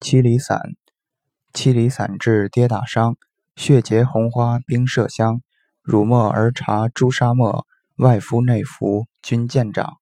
七厘散七厘散治跌打伤血竭红花冰麝香乳沫儿茶朱砂末外敷内服均见长。